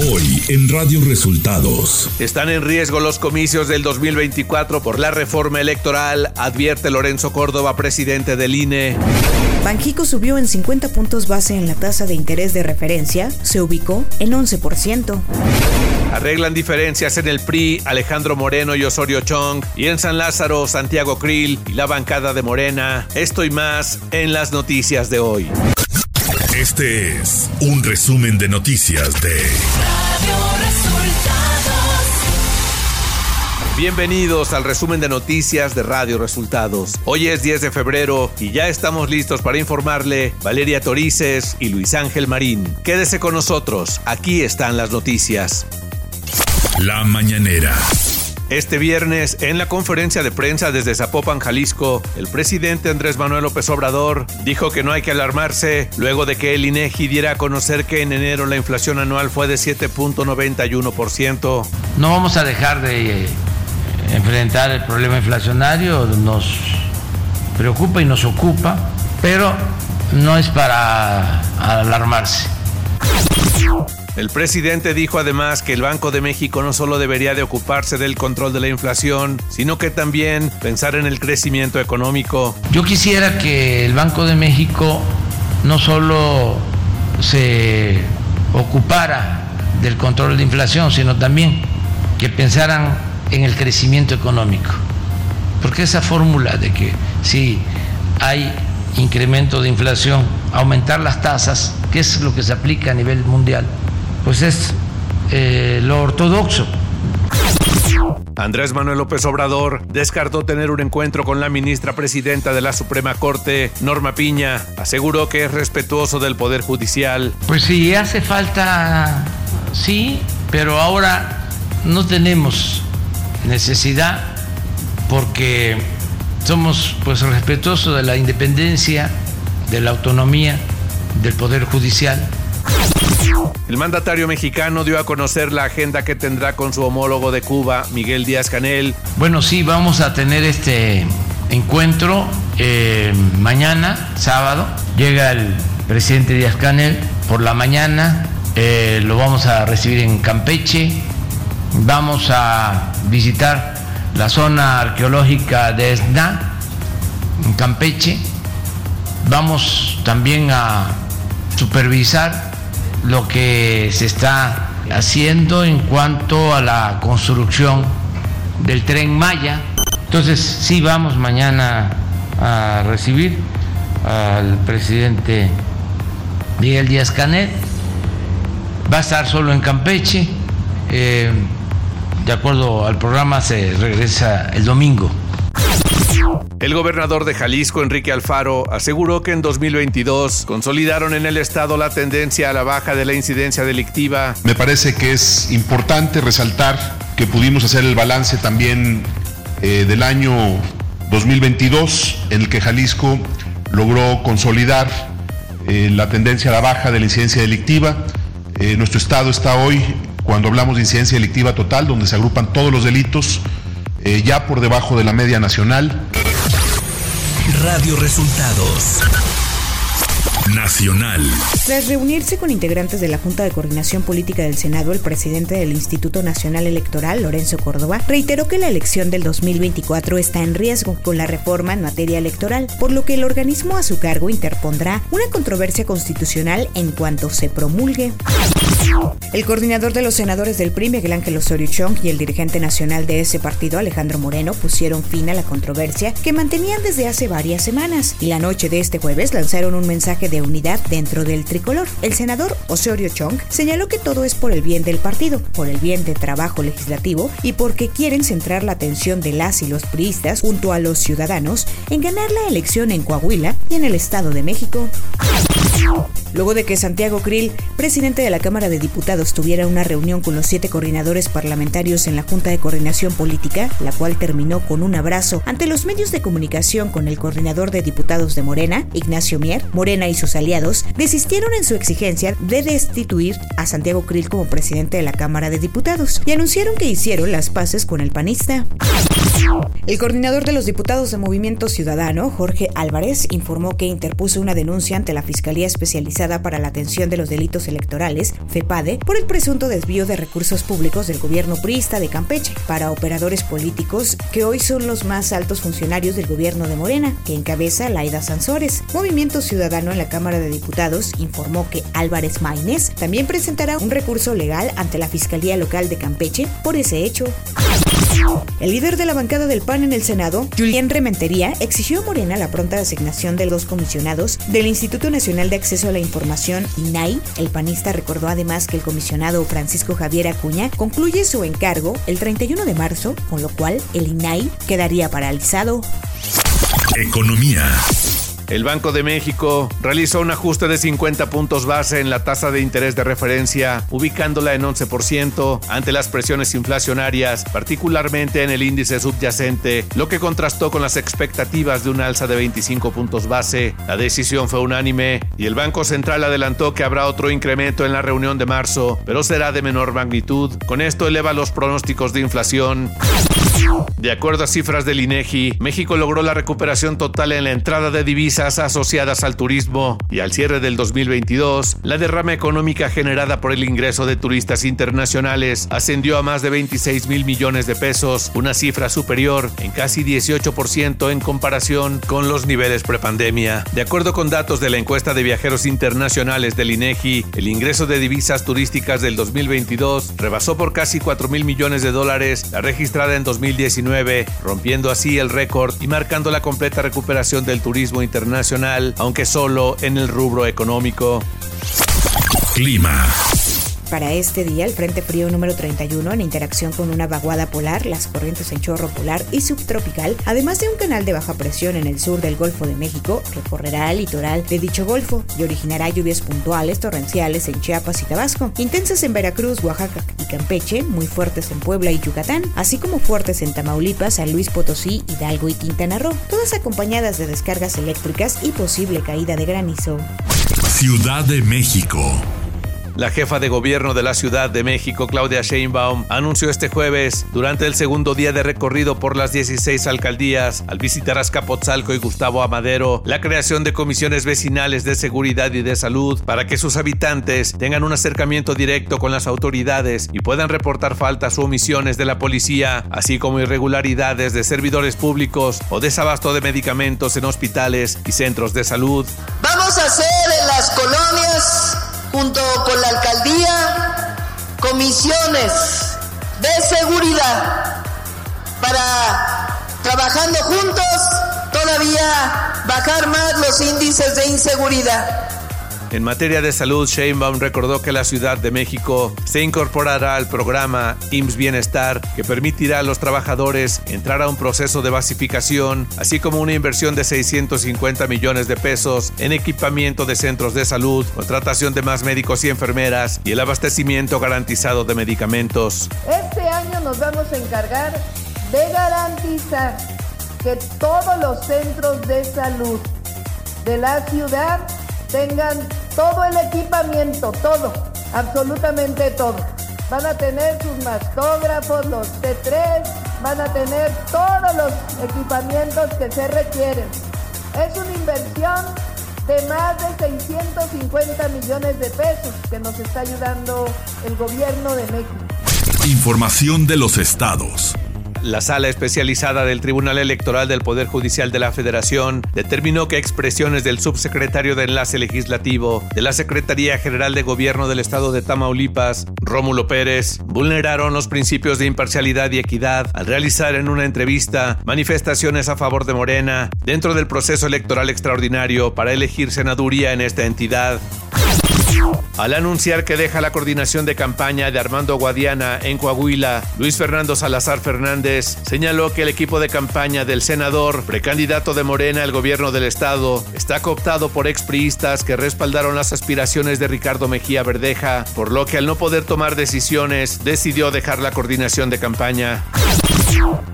Hoy en Radio Resultados. Están en riesgo los comicios del 2024 por la reforma electoral, advierte Lorenzo Córdoba, presidente del INE. Banjico subió en 50 puntos base en la tasa de interés de referencia, se ubicó en 11%. Arreglan diferencias en el PRI, Alejandro Moreno y Osorio Chong, y en San Lázaro, Santiago Krill y la bancada de Morena. Esto y más en las noticias de hoy. Este es un resumen de noticias de Radio Resultados. Bienvenidos al resumen de noticias de Radio Resultados. Hoy es 10 de febrero y ya estamos listos para informarle Valeria Torices y Luis Ángel Marín. Quédese con nosotros, aquí están las noticias. La mañanera. Este viernes, en la conferencia de prensa desde Zapopan, Jalisco, el presidente Andrés Manuel López Obrador dijo que no hay que alarmarse luego de que el INEGI diera a conocer que en enero la inflación anual fue de 7.91%. No vamos a dejar de eh, enfrentar el problema inflacionario, nos preocupa y nos ocupa, pero no es para alarmarse. El presidente dijo además que el Banco de México no solo debería de ocuparse del control de la inflación, sino que también pensar en el crecimiento económico. Yo quisiera que el Banco de México no solo se ocupara del control de la inflación, sino también que pensaran en el crecimiento económico. Porque esa fórmula de que si hay incremento de inflación, aumentar las tasas, que es lo que se aplica a nivel mundial, pues es eh, lo ortodoxo. Andrés Manuel López Obrador descartó tener un encuentro con la ministra presidenta de la Suprema Corte, Norma Piña. Aseguró que es respetuoso del Poder Judicial. Pues si hace falta, sí, pero ahora no tenemos necesidad porque somos pues respetuosos de la independencia, de la autonomía del Poder Judicial. El mandatario mexicano dio a conocer la agenda que tendrá con su homólogo de Cuba, Miguel Díaz Canel. Bueno, sí, vamos a tener este encuentro eh, mañana, sábado. Llega el presidente Díaz Canel por la mañana, eh, lo vamos a recibir en Campeche, vamos a visitar la zona arqueológica de Esna, en Campeche, vamos también a supervisar lo que se está haciendo en cuanto a la construcción del tren Maya. Entonces, sí vamos mañana a recibir al presidente Miguel Díaz Canet. Va a estar solo en Campeche. Eh, de acuerdo al programa, se regresa el domingo. El gobernador de Jalisco, Enrique Alfaro, aseguró que en 2022 consolidaron en el estado la tendencia a la baja de la incidencia delictiva. Me parece que es importante resaltar que pudimos hacer el balance también eh, del año 2022, en el que Jalisco logró consolidar eh, la tendencia a la baja de la incidencia delictiva. Eh, nuestro estado está hoy, cuando hablamos de incidencia delictiva total, donde se agrupan todos los delitos, ya por debajo de la media nacional. Radio Resultados. Nacional. Tras reunirse con integrantes de la Junta de Coordinación Política del Senado, el presidente del Instituto Nacional Electoral, Lorenzo Córdoba, reiteró que la elección del 2024 está en riesgo con la reforma en materia electoral, por lo que el organismo a su cargo interpondrá una controversia constitucional en cuanto se promulgue. El coordinador de los senadores del PRI, Miguel Ángel Osorio Chong, y el dirigente nacional de ese partido, Alejandro Moreno, pusieron fin a la controversia que mantenían desde hace varias semanas y la noche de este jueves lanzaron un mensaje de unidad dentro del tricolor. El senador Osorio Chong señaló que todo es por el bien del partido, por el bien del trabajo legislativo y porque quieren centrar la atención de las y los priistas junto a los ciudadanos en ganar la elección en Coahuila y en el Estado de México. Luego de que Santiago Krill, presidente de la Cámara de Diputados, tuviera una reunión con los siete coordinadores parlamentarios en la Junta de Coordinación Política, la cual terminó con un abrazo ante los medios de comunicación con el coordinador de diputados de Morena, Ignacio Mier, Morena y sus aliados, desistieron en su exigencia de destituir a Santiago Krill como presidente de la Cámara de Diputados y anunciaron que hicieron las paces con el panista. El coordinador de los diputados de Movimiento Ciudadano, Jorge Álvarez, informó que interpuso una denuncia ante la Fiscalía Especializada para la Atención de los Delitos Electorales, FEPADE, por el presunto desvío de recursos públicos del gobierno priista de Campeche para operadores políticos que hoy son los más altos funcionarios del gobierno de Morena, que encabeza Laida Sansores. Movimiento Ciudadano en la Cámara de Diputados informó que Álvarez Maínez también presentará un recurso legal ante la Fiscalía Local de Campeche por ese hecho. El líder de la bancada del PAN en el Senado, Julián Rementería, exigió a Morena la pronta designación de los comisionados del Instituto Nacional de Acceso a la Información, INAI. El panista recordó además que el comisionado Francisco Javier Acuña concluye su encargo el 31 de marzo, con lo cual el INAI quedaría paralizado. Economía. El Banco de México realizó un ajuste de 50 puntos base en la tasa de interés de referencia, ubicándola en 11% ante las presiones inflacionarias, particularmente en el índice subyacente, lo que contrastó con las expectativas de un alza de 25 puntos base. La decisión fue unánime y el Banco Central adelantó que habrá otro incremento en la reunión de marzo, pero será de menor magnitud. Con esto eleva los pronósticos de inflación. De acuerdo a cifras del INEGI, México logró la recuperación total en la entrada de divisas asociadas al turismo y al cierre del 2022, la derrama económica generada por el ingreso de turistas internacionales ascendió a más de 26 mil millones de pesos, una cifra superior en casi 18% en comparación con los niveles prepandemia. De acuerdo con datos de la encuesta de viajeros internacionales del INEGI, el ingreso de divisas turísticas del 2022 rebasó por casi 4 mil millones de dólares la registrada en 2019 2019, rompiendo así el récord y marcando la completa recuperación del turismo internacional, aunque solo en el rubro económico. Clima. Para este día, el Frente Frío número 31, en interacción con una vaguada polar, las corrientes en chorro polar y subtropical, además de un canal de baja presión en el sur del Golfo de México, recorrerá el litoral de dicho golfo y originará lluvias puntuales torrenciales en Chiapas y Tabasco, intensas en Veracruz, Oaxaca y Campeche, muy fuertes en Puebla y Yucatán, así como fuertes en Tamaulipas, San Luis Potosí, Hidalgo y Quintana Roo, todas acompañadas de descargas eléctricas y posible caída de granizo. Ciudad de México. La jefa de gobierno de la Ciudad de México, Claudia Sheinbaum, anunció este jueves, durante el segundo día de recorrido por las 16 alcaldías, al visitar Azcapotzalco y Gustavo Amadero, la creación de comisiones vecinales de seguridad y de salud para que sus habitantes tengan un acercamiento directo con las autoridades y puedan reportar faltas o omisiones de la policía, así como irregularidades de servidores públicos o desabasto de medicamentos en hospitales y centros de salud. Vamos a hacer en las colonias junto con la alcaldía, comisiones de seguridad para, trabajando juntos, todavía bajar más los índices de inseguridad. En materia de salud, Sheinbaum recordó que la Ciudad de México se incorporará al programa IMSS Bienestar que permitirá a los trabajadores entrar a un proceso de basificación, así como una inversión de 650 millones de pesos en equipamiento de centros de salud, contratación de más médicos y enfermeras y el abastecimiento garantizado de medicamentos. Este año nos vamos a encargar de garantizar que todos los centros de salud de la ciudad tengan todo el equipamiento, todo, absolutamente todo. Van a tener sus mastógrafos, los T3, van a tener todos los equipamientos que se requieren. Es una inversión de más de 650 millones de pesos que nos está ayudando el gobierno de México. Información de los estados. La sala especializada del Tribunal Electoral del Poder Judicial de la Federación determinó que expresiones del subsecretario de Enlace Legislativo de la Secretaría General de Gobierno del Estado de Tamaulipas, Rómulo Pérez, vulneraron los principios de imparcialidad y equidad al realizar en una entrevista manifestaciones a favor de Morena dentro del proceso electoral extraordinario para elegir senaduría en esta entidad. Al anunciar que deja la coordinación de campaña de Armando Guadiana en Coahuila, Luis Fernando Salazar Fernández señaló que el equipo de campaña del senador, precandidato de Morena al gobierno del estado, está cooptado por expriistas que respaldaron las aspiraciones de Ricardo Mejía Verdeja, por lo que al no poder tomar decisiones decidió dejar la coordinación de campaña.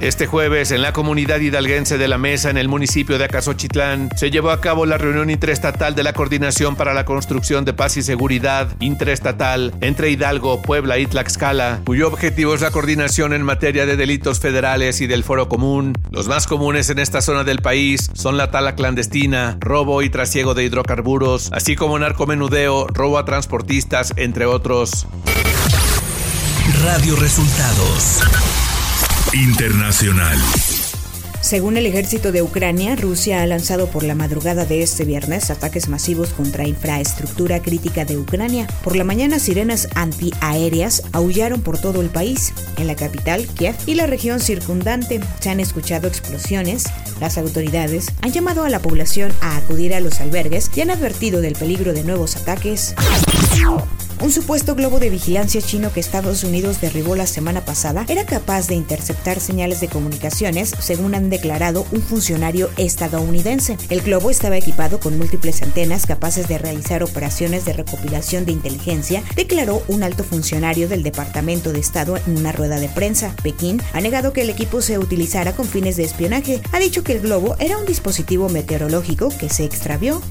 Este jueves, en la comunidad hidalguense de La Mesa, en el municipio de Acasochitlán, se llevó a cabo la reunión interestatal de la Coordinación para la Construcción de Paz y Seguridad Interestatal entre Hidalgo, Puebla y Tlaxcala, cuyo objetivo es la coordinación en materia de delitos federales y del foro común. Los más comunes en esta zona del país son la tala clandestina, robo y trasiego de hidrocarburos, así como narcomenudeo, robo a transportistas, entre otros. Radio Resultados Internacional. Según el ejército de Ucrania, Rusia ha lanzado por la madrugada de este viernes ataques masivos contra infraestructura crítica de Ucrania. Por la mañana, sirenas antiaéreas aullaron por todo el país. En la capital, Kiev, y la región circundante se han escuchado explosiones. Las autoridades han llamado a la población a acudir a los albergues y han advertido del peligro de nuevos ataques. Un supuesto globo de vigilancia chino que Estados Unidos derribó la semana pasada era capaz de interceptar señales de comunicaciones, según han declarado un funcionario estadounidense. El globo estaba equipado con múltiples antenas capaces de realizar operaciones de recopilación de inteligencia, declaró un alto funcionario del Departamento de Estado en una rueda de prensa. Pekín ha negado que el equipo se utilizara con fines de espionaje. Ha dicho que el globo era un dispositivo meteorológico que se extravió.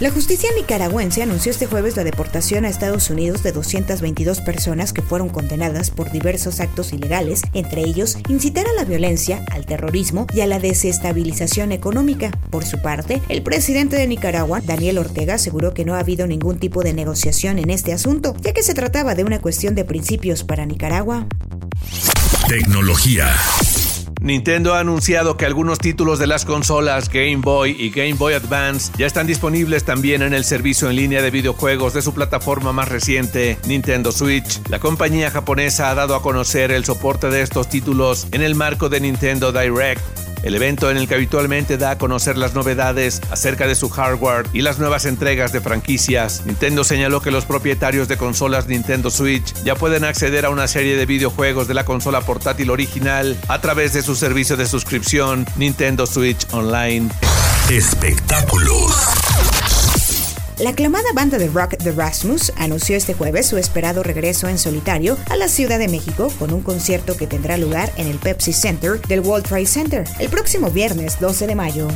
La justicia nicaragüense anunció este jueves la deportación a Estados Unidos de 222 personas que fueron condenadas por diversos actos ilegales, entre ellos incitar a la violencia, al terrorismo y a la desestabilización económica. Por su parte, el presidente de Nicaragua, Daniel Ortega, aseguró que no ha habido ningún tipo de negociación en este asunto, ya que se trataba de una cuestión de principios para Nicaragua. Tecnología. Nintendo ha anunciado que algunos títulos de las consolas Game Boy y Game Boy Advance ya están disponibles también en el servicio en línea de videojuegos de su plataforma más reciente, Nintendo Switch. La compañía japonesa ha dado a conocer el soporte de estos títulos en el marco de Nintendo Direct el evento en el que habitualmente da a conocer las novedades acerca de su hardware y las nuevas entregas de franquicias. Nintendo señaló que los propietarios de consolas Nintendo Switch ya pueden acceder a una serie de videojuegos de la consola portátil original a través de su servicio de suscripción Nintendo Switch Online. Espectáculos. La aclamada banda de rock The Rasmus anunció este jueves su esperado regreso en solitario a la Ciudad de México con un concierto que tendrá lugar en el Pepsi Center del World Trade Center el próximo viernes 12 de mayo.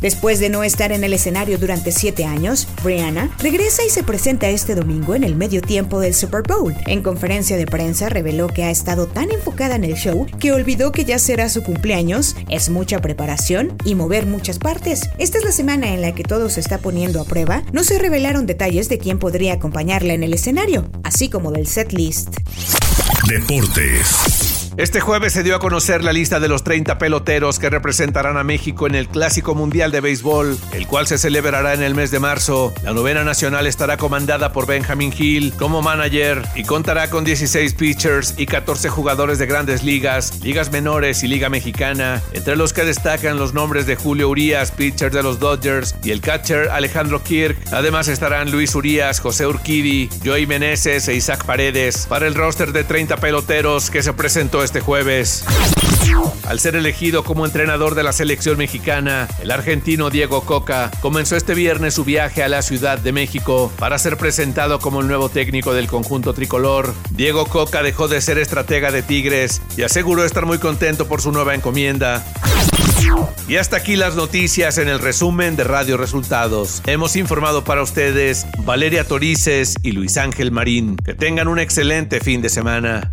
Después de no estar en el escenario durante siete años, Brianna regresa y se presenta este domingo en el medio tiempo del Super Bowl. En conferencia de prensa reveló que ha estado tan enfocada en el show que olvidó que ya será su cumpleaños, es mucha preparación y mover muchas partes. Esta es la semana en la que todo se está poniendo a prueba. No se revelaron detalles de quién podría acompañarla en el escenario, así como del set list. Deportes. Este jueves se dio a conocer la lista de los 30 peloteros que representarán a México en el Clásico Mundial de Béisbol, el cual se celebrará en el mes de marzo. La novena nacional estará comandada por Benjamin Hill como manager y contará con 16 pitchers y 14 jugadores de grandes ligas, ligas menores y liga mexicana, entre los que destacan los nombres de Julio Urias, pitcher de los Dodgers, y el catcher Alejandro Kirk. Además estarán Luis Urias, José Urquidi, Joey Meneses e Isaac Paredes para el roster de 30 peloteros que se presentó este jueves. Al ser elegido como entrenador de la selección mexicana, el argentino Diego Coca comenzó este viernes su viaje a la Ciudad de México para ser presentado como el nuevo técnico del conjunto tricolor. Diego Coca dejó de ser estratega de Tigres y aseguró estar muy contento por su nueva encomienda. Y hasta aquí las noticias en el resumen de Radio Resultados. Hemos informado para ustedes Valeria Torices y Luis Ángel Marín. Que tengan un excelente fin de semana.